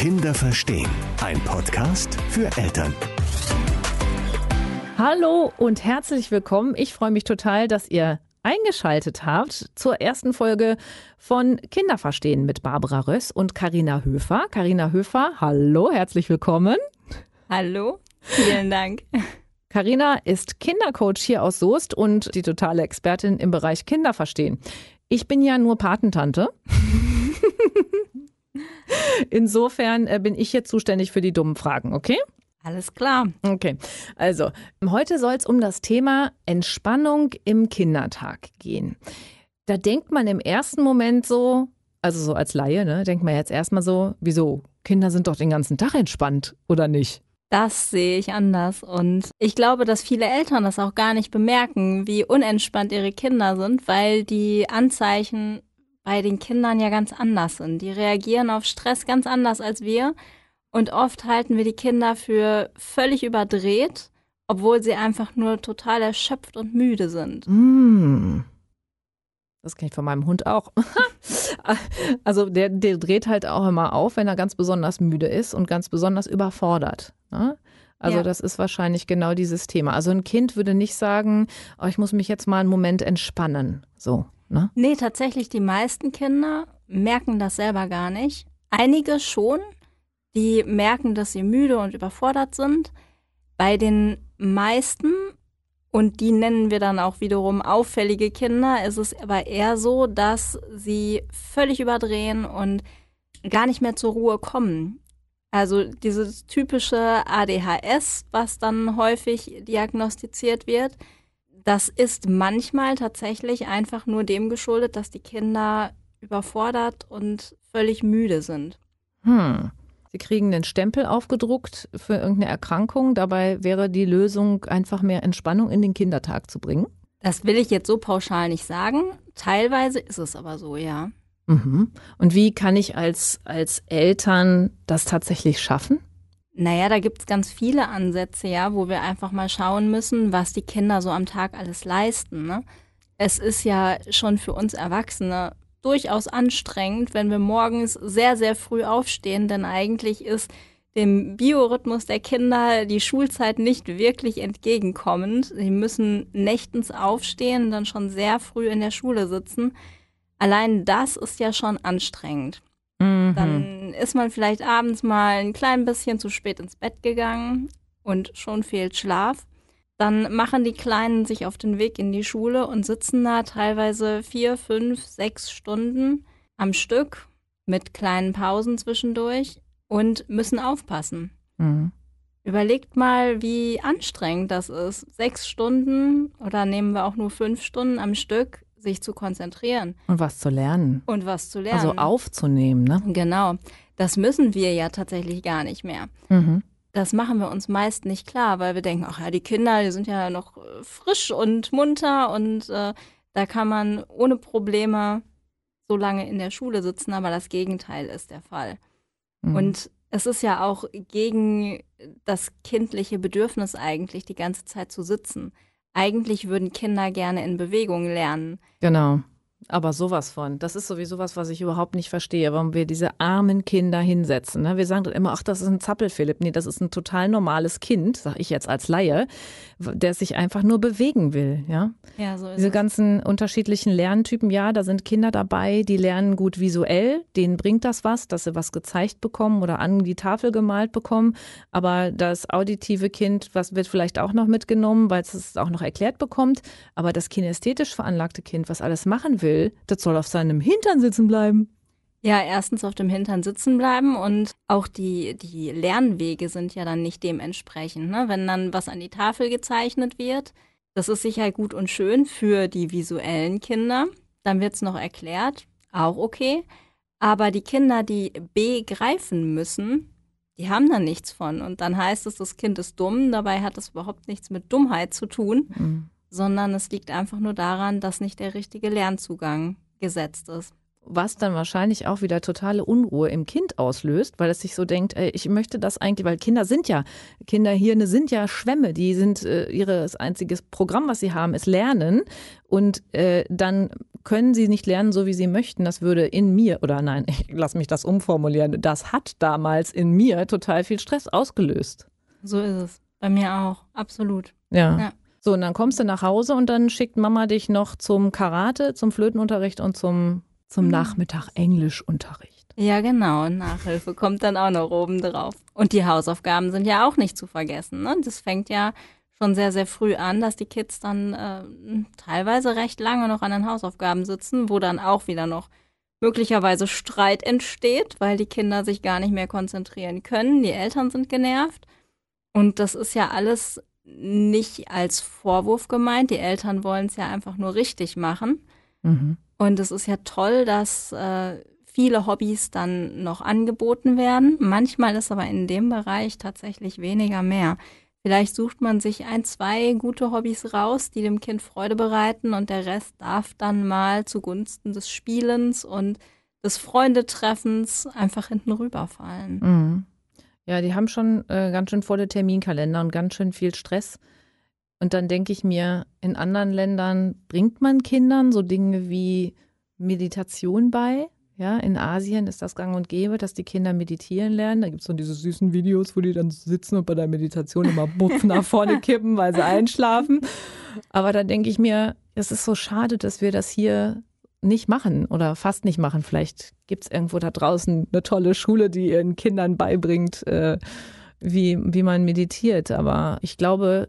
Kinder verstehen. Ein Podcast für Eltern. Hallo und herzlich willkommen. Ich freue mich total, dass ihr eingeschaltet habt zur ersten Folge von Kinderverstehen mit Barbara Röss und Karina Höfer. Karina Höfer, hallo, herzlich willkommen. Hallo, vielen Dank. Karina ist Kindercoach hier aus Soest und die totale Expertin im Bereich Kinderverstehen. Ich bin ja nur Patentante. Insofern äh, bin ich jetzt zuständig für die dummen Fragen, okay? Alles klar. Okay, also heute soll es um das Thema Entspannung im Kindertag gehen. Da denkt man im ersten Moment so, also so als Laie, ne, denkt man jetzt erstmal so, wieso? Kinder sind doch den ganzen Tag entspannt, oder nicht? Das sehe ich anders. Und ich glaube, dass viele Eltern das auch gar nicht bemerken, wie unentspannt ihre Kinder sind, weil die Anzeichen bei den Kindern ja ganz anders sind. Die reagieren auf Stress ganz anders als wir. Und oft halten wir die Kinder für völlig überdreht, obwohl sie einfach nur total erschöpft und müde sind. Mm. Das kenne ich von meinem Hund auch. also der, der dreht halt auch immer auf, wenn er ganz besonders müde ist und ganz besonders überfordert. Ne? Also ja. das ist wahrscheinlich genau dieses Thema. Also ein Kind würde nicht sagen, oh, ich muss mich jetzt mal einen Moment entspannen. So. Ne? Nee, tatsächlich, die meisten Kinder merken das selber gar nicht. Einige schon, die merken, dass sie müde und überfordert sind. Bei den meisten, und die nennen wir dann auch wiederum auffällige Kinder, ist es aber eher so, dass sie völlig überdrehen und gar nicht mehr zur Ruhe kommen. Also dieses typische ADHS, was dann häufig diagnostiziert wird, das ist manchmal tatsächlich einfach nur dem geschuldet, dass die Kinder überfordert und völlig müde sind. Hm. Sie kriegen einen Stempel aufgedruckt für irgendeine Erkrankung. Dabei wäre die Lösung, einfach mehr Entspannung in den Kindertag zu bringen. Das will ich jetzt so pauschal nicht sagen. Teilweise ist es aber so, ja. Mhm. Und wie kann ich als, als Eltern das tatsächlich schaffen? Naja, da gibt es ganz viele Ansätze, ja, wo wir einfach mal schauen müssen, was die Kinder so am Tag alles leisten. Ne? Es ist ja schon für uns Erwachsene durchaus anstrengend, wenn wir morgens sehr, sehr früh aufstehen, denn eigentlich ist dem Biorhythmus der Kinder die Schulzeit nicht wirklich entgegenkommend. Sie müssen nächtens aufstehen, dann schon sehr früh in der Schule sitzen. Allein das ist ja schon anstrengend. Mhm. Dann ist man vielleicht abends mal ein klein bisschen zu spät ins Bett gegangen und schon fehlt Schlaf. Dann machen die Kleinen sich auf den Weg in die Schule und sitzen da teilweise vier, fünf, sechs Stunden am Stück mit kleinen Pausen zwischendurch und müssen aufpassen. Mhm. Überlegt mal, wie anstrengend das ist. Sechs Stunden oder nehmen wir auch nur fünf Stunden am Stück sich zu konzentrieren. Und was zu lernen. Und was zu lernen. Also aufzunehmen, ne? Genau. Das müssen wir ja tatsächlich gar nicht mehr. Mhm. Das machen wir uns meist nicht klar, weil wir denken, ach ja, die Kinder, die sind ja noch äh, frisch und munter und äh, da kann man ohne Probleme so lange in der Schule sitzen, aber das Gegenteil ist der Fall. Mhm. Und es ist ja auch gegen das kindliche Bedürfnis eigentlich, die ganze Zeit zu sitzen. Eigentlich würden Kinder gerne in Bewegung lernen. Genau. Aber sowas von. Das ist sowieso was, was ich überhaupt nicht verstehe, warum wir diese armen Kinder hinsetzen. Ne? Wir sagen dann immer, ach, das ist ein Zappel-Philipp. Nee, das ist ein total normales Kind, sag ich jetzt als Laie, der sich einfach nur bewegen will. Ja, ja so ist Diese es. ganzen unterschiedlichen Lerntypen, ja, da sind Kinder dabei, die lernen gut visuell. Denen bringt das was, dass sie was gezeigt bekommen oder an die Tafel gemalt bekommen. Aber das auditive Kind, was wird vielleicht auch noch mitgenommen, weil es es auch noch erklärt bekommt. Aber das kinästhetisch veranlagte Kind, was alles machen will, will, das soll auf seinem Hintern sitzen bleiben. Ja, erstens auf dem Hintern sitzen bleiben und auch die, die Lernwege sind ja dann nicht dementsprechend. Ne? Wenn dann was an die Tafel gezeichnet wird, das ist sicher gut und schön für die visuellen Kinder. Dann wird es noch erklärt, auch okay. Aber die Kinder, die begreifen müssen, die haben da nichts von. Und dann heißt es, das Kind ist dumm. Dabei hat es überhaupt nichts mit Dummheit zu tun. Mhm sondern es liegt einfach nur daran, dass nicht der richtige Lernzugang gesetzt ist. Was dann wahrscheinlich auch wieder totale Unruhe im Kind auslöst, weil es sich so denkt, ey, ich möchte das eigentlich, weil Kinder sind ja, Kinderhirne sind ja Schwämme, die sind äh, ihres einziges Programm, was sie haben, ist Lernen. Und äh, dann können sie nicht lernen, so wie sie möchten. Das würde in mir, oder nein, ich lass mich das umformulieren, das hat damals in mir total viel Stress ausgelöst. So ist es. Bei mir auch, absolut. Ja. Ja. So, und dann kommst du nach Hause und dann schickt Mama dich noch zum Karate, zum Flötenunterricht und zum, zum Mhm. Nachmittag Englischunterricht. Ja, genau. Nachhilfe kommt dann auch noch oben drauf. Und die Hausaufgaben sind ja auch nicht zu vergessen. Ne? Das fängt ja schon sehr, sehr früh an, dass die Kids dann äh, teilweise recht lange noch an den Hausaufgaben sitzen, wo dann auch wieder noch möglicherweise Streit entsteht, weil die Kinder sich gar nicht mehr konzentrieren können. Die Eltern sind genervt. Und das ist ja alles nicht als Vorwurf gemeint. Die Eltern wollen es ja einfach nur richtig machen. Mhm. Und es ist ja toll, dass äh, viele Hobbys dann noch angeboten werden. Manchmal ist aber in dem Bereich tatsächlich weniger mehr. Vielleicht sucht man sich ein, zwei gute Hobbys raus, die dem Kind Freude bereiten und der Rest darf dann mal zugunsten des Spielens und des Freundetreffens einfach hinten rüberfallen. Mhm. Ja, die haben schon äh, ganz schön volle Terminkalender und ganz schön viel Stress. Und dann denke ich mir, in anderen Ländern bringt man Kindern so Dinge wie Meditation bei. Ja, in Asien ist das gang und gäbe, dass die Kinder meditieren lernen. Da gibt es so diese süßen Videos, wo die dann sitzen und bei der Meditation immer Bupf nach vorne kippen, weil sie einschlafen. Aber da denke ich mir, es ist so schade, dass wir das hier nicht machen oder fast nicht machen. Vielleicht gibt es irgendwo da draußen eine tolle Schule, die ihren Kindern beibringt, äh, wie, wie man meditiert. Aber ich glaube,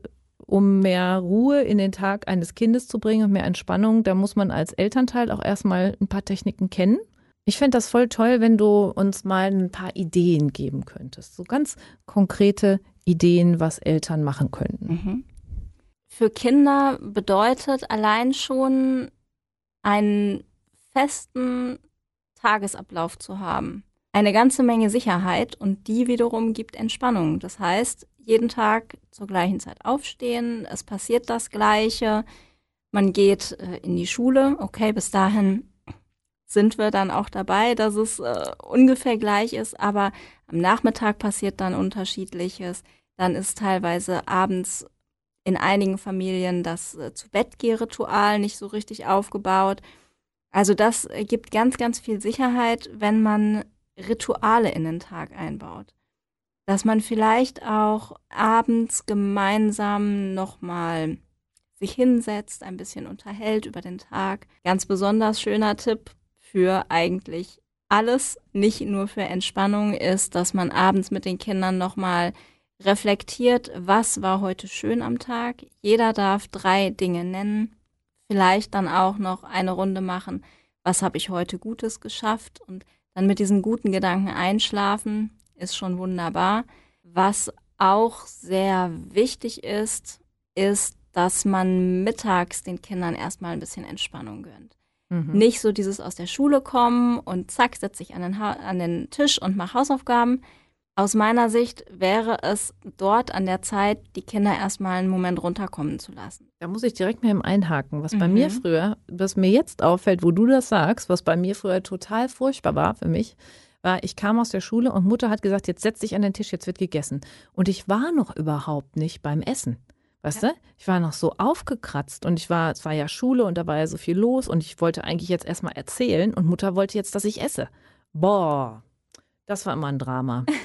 um mehr Ruhe in den Tag eines Kindes zu bringen und mehr Entspannung, da muss man als Elternteil auch erstmal ein paar Techniken kennen. Ich fände das voll toll, wenn du uns mal ein paar Ideen geben könntest. So ganz konkrete Ideen, was Eltern machen könnten. Mhm. Für Kinder bedeutet allein schon einen festen Tagesablauf zu haben. Eine ganze Menge Sicherheit und die wiederum gibt Entspannung. Das heißt, jeden Tag zur gleichen Zeit aufstehen, es passiert das Gleiche, man geht äh, in die Schule, okay, bis dahin sind wir dann auch dabei, dass es äh, ungefähr gleich ist, aber am Nachmittag passiert dann unterschiedliches. Dann ist teilweise abends in einigen Familien das äh, zu Bettgehritual nicht so richtig aufgebaut. Also das gibt ganz, ganz viel Sicherheit, wenn man Rituale in den Tag einbaut. Dass man vielleicht auch abends gemeinsam nochmal sich hinsetzt, ein bisschen unterhält über den Tag. Ganz besonders schöner Tipp für eigentlich alles, nicht nur für Entspannung, ist, dass man abends mit den Kindern nochmal reflektiert, was war heute schön am Tag. Jeder darf drei Dinge nennen, vielleicht dann auch noch eine Runde machen, was habe ich heute Gutes geschafft und dann mit diesen guten Gedanken einschlafen, ist schon wunderbar. Was auch sehr wichtig ist, ist, dass man mittags den Kindern erstmal ein bisschen Entspannung gönnt. Mhm. Nicht so dieses aus der Schule kommen und zack, setze ich an den, ha an den Tisch und mache Hausaufgaben. Aus meiner Sicht wäre es dort an der Zeit, die Kinder erstmal einen Moment runterkommen zu lassen. Da muss ich direkt mit dem einhaken. Was bei Mhm. mir früher, was mir jetzt auffällt, wo du das sagst, was bei mir früher total furchtbar war für mich, war, ich kam aus der Schule und Mutter hat gesagt, jetzt setz dich an den Tisch, jetzt wird gegessen. Und ich war noch überhaupt nicht beim Essen. Weißt du? Ich war noch so aufgekratzt und ich war, es war ja Schule und da war ja so viel los und ich wollte eigentlich jetzt erstmal erzählen und Mutter wollte jetzt, dass ich esse. Boah, das war immer ein Drama.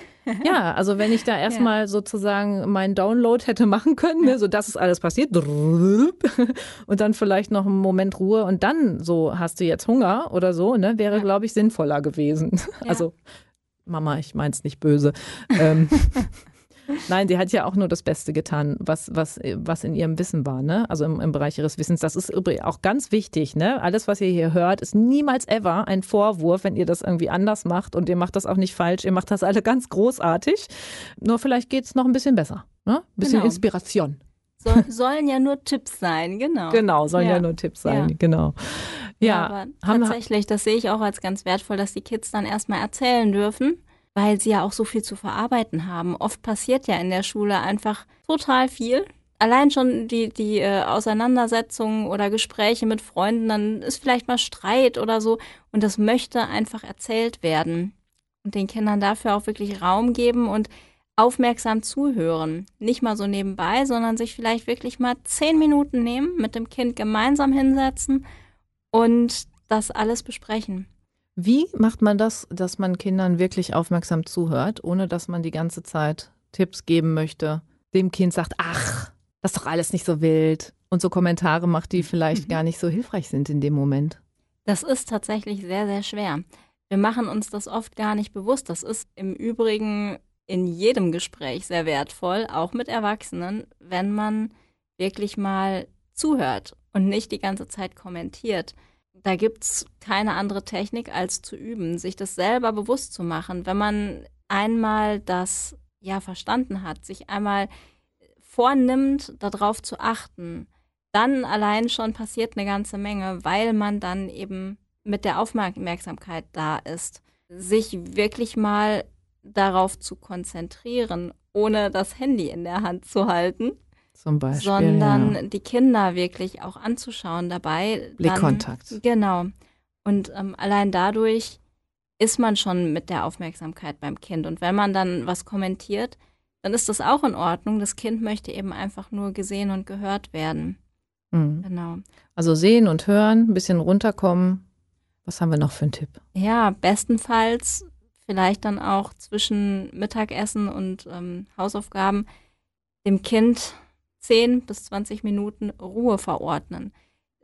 Ja, also wenn ich da erstmal sozusagen meinen Download hätte machen können, ne, so das ist alles passiert und dann vielleicht noch einen Moment Ruhe und dann so hast du jetzt Hunger oder so, ne, wäre Ja. glaube ich sinnvoller gewesen. Ja. Also Mama, ich mein's nicht böse. ähm, Nein, sie hat ja auch nur das Beste getan, was, was, was in ihrem Wissen war, ne? Also im, im Bereich ihres Wissens. Das ist übrigens auch ganz wichtig, ne? Alles, was ihr hier hört, ist niemals ever ein Vorwurf, wenn ihr das irgendwie anders macht und ihr macht das auch nicht falsch. Ihr macht das alle ganz großartig. Nur vielleicht geht's noch ein bisschen besser, ne? Ein bisschen Genau. Inspiration. So, sollen ja nur Tipps sein, genau. Genau, sollen ja, Ja. nur Tipps sein, Ja. genau. Ja, aber haben- tatsächlich, das sehe ich auch als ganz wertvoll, dass die Kids dann erstmal erzählen dürfen, weil sie ja auch so viel zu verarbeiten haben. Oft passiert ja in der Schule einfach total viel. Allein schon die, die äh, Auseinandersetzungen oder Gespräche mit Freunden, dann ist vielleicht mal Streit oder so und das möchte einfach erzählt werden. Und den Kindern dafür auch wirklich Raum geben und aufmerksam zuhören. Nicht mal so nebenbei, sondern sich vielleicht wirklich mal zehn Minuten nehmen, mit dem Kind gemeinsam hinsetzen und das alles besprechen. Wie macht man das, dass man Kindern wirklich aufmerksam zuhört, ohne dass man die ganze Zeit Tipps geben möchte, dem Kind sagt, ach, das ist doch alles nicht so wild und so Kommentare macht, die vielleicht mhm. gar nicht so hilfreich sind in dem Moment? Das ist tatsächlich sehr, sehr schwer. Wir machen uns das oft gar nicht bewusst. Das ist im Übrigen in jedem Gespräch sehr wertvoll, auch mit Erwachsenen, wenn man wirklich mal zuhört und nicht die ganze Zeit kommentiert. Da gibt es keine andere Technik, als zu üben, sich das selber bewusst zu machen. Wenn man einmal das ja verstanden hat, sich einmal vornimmt, darauf zu achten, dann allein schon passiert eine ganze Menge, weil man dann eben mit der Aufmerksamkeit da ist, sich wirklich mal darauf zu konzentrieren, ohne das Handy in der Hand zu halten. Zum Beispiel. Sondern ja. die Kinder wirklich auch anzuschauen dabei. Blickkontakt. Dann, genau. Und ähm, allein dadurch ist man schon mit der Aufmerksamkeit beim Kind. Und wenn man dann was kommentiert, dann ist das auch in Ordnung. Das Kind möchte eben einfach nur gesehen und gehört werden. Mhm. Genau. Also sehen und hören, ein bisschen runterkommen. Was haben wir noch für einen Tipp? Ja, bestenfalls vielleicht dann auch zwischen Mittagessen und ähm, Hausaufgaben dem Kind 10 bis 20 Minuten Ruhe verordnen.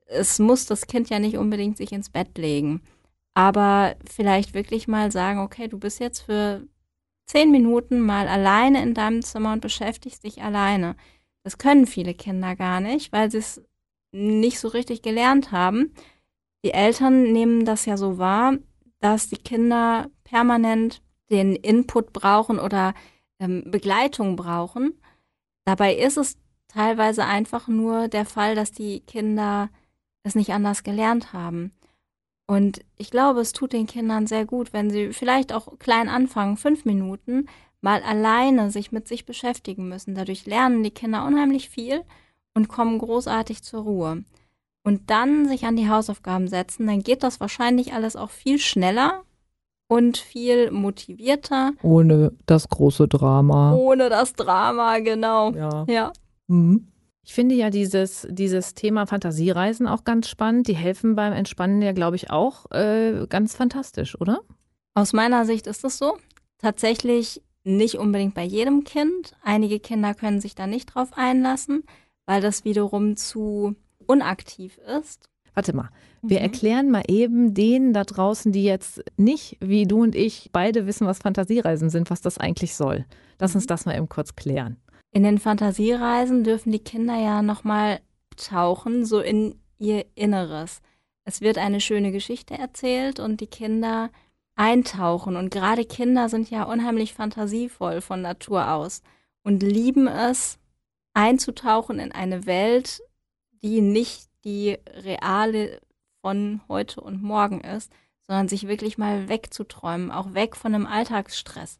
Es muss das Kind ja nicht unbedingt sich ins Bett legen, aber vielleicht wirklich mal sagen, okay, du bist jetzt für 10 Minuten mal alleine in deinem Zimmer und beschäftigst dich alleine. Das können viele Kinder gar nicht, weil sie es nicht so richtig gelernt haben. Die Eltern nehmen das ja so wahr, dass die Kinder permanent den Input brauchen oder ähm, Begleitung brauchen. Dabei ist es teilweise einfach nur der Fall, dass die Kinder es nicht anders gelernt haben. Und ich glaube, es tut den Kindern sehr gut, wenn sie vielleicht auch klein anfangen, fünf Minuten, mal alleine sich mit sich beschäftigen müssen. Dadurch lernen die Kinder unheimlich viel und kommen großartig zur Ruhe. Und dann sich an die Hausaufgaben setzen, dann geht das wahrscheinlich alles auch viel schneller und viel motivierter. Ohne das große Drama. Ohne das Drama, genau. Ja. ja. Mhm. Ich finde ja dieses, dieses Thema Fantasiereisen auch ganz spannend. Die helfen beim Entspannen ja, glaube ich, auch äh, ganz fantastisch, oder? Aus meiner Sicht ist es so. Tatsächlich nicht unbedingt bei jedem Kind. Einige Kinder können sich da nicht drauf einlassen, weil das wiederum zu unaktiv ist. Warte mal, wir mhm. erklären mal eben denen da draußen, die jetzt nicht, wie du und ich, beide wissen, was Fantasiereisen sind, was das eigentlich soll. Lass uns mhm. das mal eben kurz klären. In den Fantasiereisen dürfen die Kinder ja nochmal tauchen, so in ihr Inneres. Es wird eine schöne Geschichte erzählt und die Kinder eintauchen. Und gerade Kinder sind ja unheimlich fantasievoll von Natur aus und lieben es, einzutauchen in eine Welt, die nicht die reale von heute und morgen ist, sondern sich wirklich mal wegzuträumen, auch weg von einem Alltagsstress.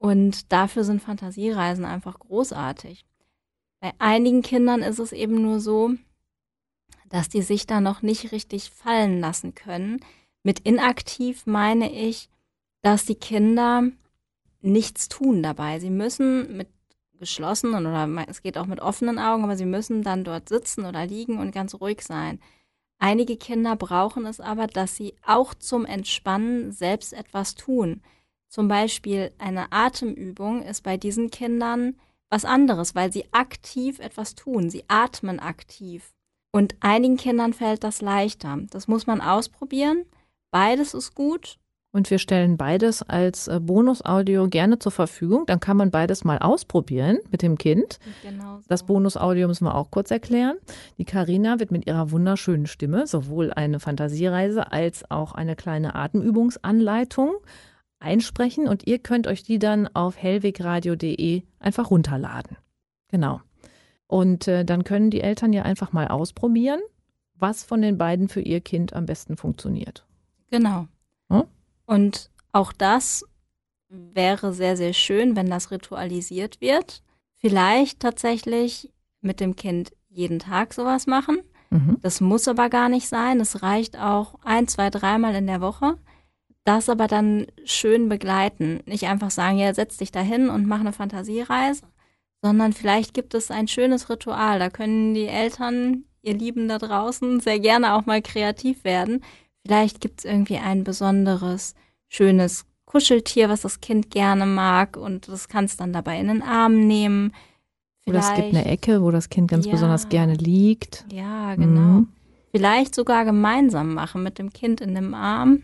Und dafür sind Fantasiereisen einfach großartig. Bei einigen Kindern ist es eben nur so, dass die sich da noch nicht richtig fallen lassen können. Mit inaktiv meine ich, dass die Kinder nichts tun dabei. Sie müssen mit geschlossenen oder es geht auch mit offenen Augen, aber sie müssen dann dort sitzen oder liegen und ganz ruhig sein. Einige Kinder brauchen es aber, dass sie auch zum Entspannen selbst etwas tun. Zum Beispiel eine Atemübung ist bei diesen Kindern was anderes, weil sie aktiv etwas tun. Sie atmen aktiv. Und einigen Kindern fällt das leichter. Das muss man ausprobieren. Beides ist gut und wir stellen beides als äh, Bonusaudio gerne zur Verfügung. Dann kann man beides mal ausprobieren mit dem Kind. Genau so. Das Bonusaudio müssen wir auch kurz erklären. Die Karina wird mit ihrer wunderschönen Stimme sowohl eine Fantasiereise als auch eine kleine Atemübungsanleitung einsprechen und ihr könnt euch die dann auf hellwegradio.de einfach runterladen. Genau. Und äh, dann können die Eltern ja einfach mal ausprobieren, was von den beiden für ihr Kind am besten funktioniert. Genau. Hm? Und auch das wäre sehr, sehr schön, wenn das ritualisiert wird. Vielleicht tatsächlich mit dem Kind jeden Tag sowas machen. Mhm. Das muss aber gar nicht sein. Es reicht auch ein, zwei, dreimal in der Woche. Das aber dann schön begleiten. Nicht einfach sagen, ja, setz dich da hin und mach eine Fantasiereise, sondern vielleicht gibt es ein schönes Ritual. Da können die Eltern ihr Lieben da draußen, sehr gerne auch mal kreativ werden. Vielleicht gibt es irgendwie ein besonderes, schönes Kuscheltier, was das Kind gerne mag und das kannst dann dabei in den Arm nehmen. Vielleicht, Oder es gibt eine Ecke, wo das Kind ganz ja, besonders gerne liegt. Ja, genau. Mhm. Vielleicht sogar gemeinsam machen mit dem Kind in dem Arm.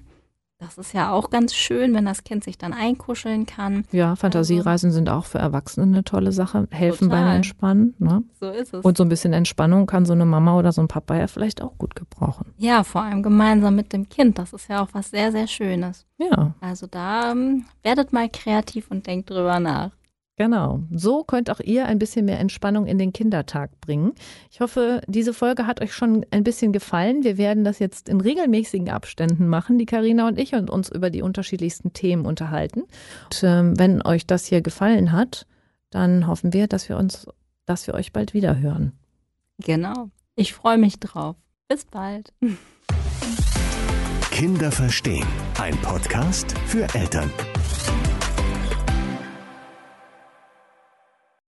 Das ist ja auch ganz schön, wenn das Kind sich dann einkuscheln kann. Ja, Fantasiereisen also, sind auch für Erwachsene eine tolle Sache, helfen total. beim Entspannen. Ne? So ist es. Und so ein bisschen Entspannung kann so eine Mama oder so ein Papa ja vielleicht auch gut gebrauchen. Ja, vor allem gemeinsam mit dem Kind. Das ist ja auch was sehr, sehr Schönes. Ja. Also da um, werdet mal kreativ und denkt drüber nach. Genau. So könnt auch ihr ein bisschen mehr Entspannung in den Kindertag bringen. Ich hoffe, diese Folge hat euch schon ein bisschen gefallen. Wir werden das jetzt in regelmäßigen Abständen machen, die Karina und ich, und uns über die unterschiedlichsten Themen unterhalten. Und ähm, wenn euch das hier gefallen hat, dann hoffen wir, dass wir uns, dass wir euch bald wieder hören. Genau. Ich freue mich drauf. Bis bald. Kinder verstehen. Ein Podcast für Eltern.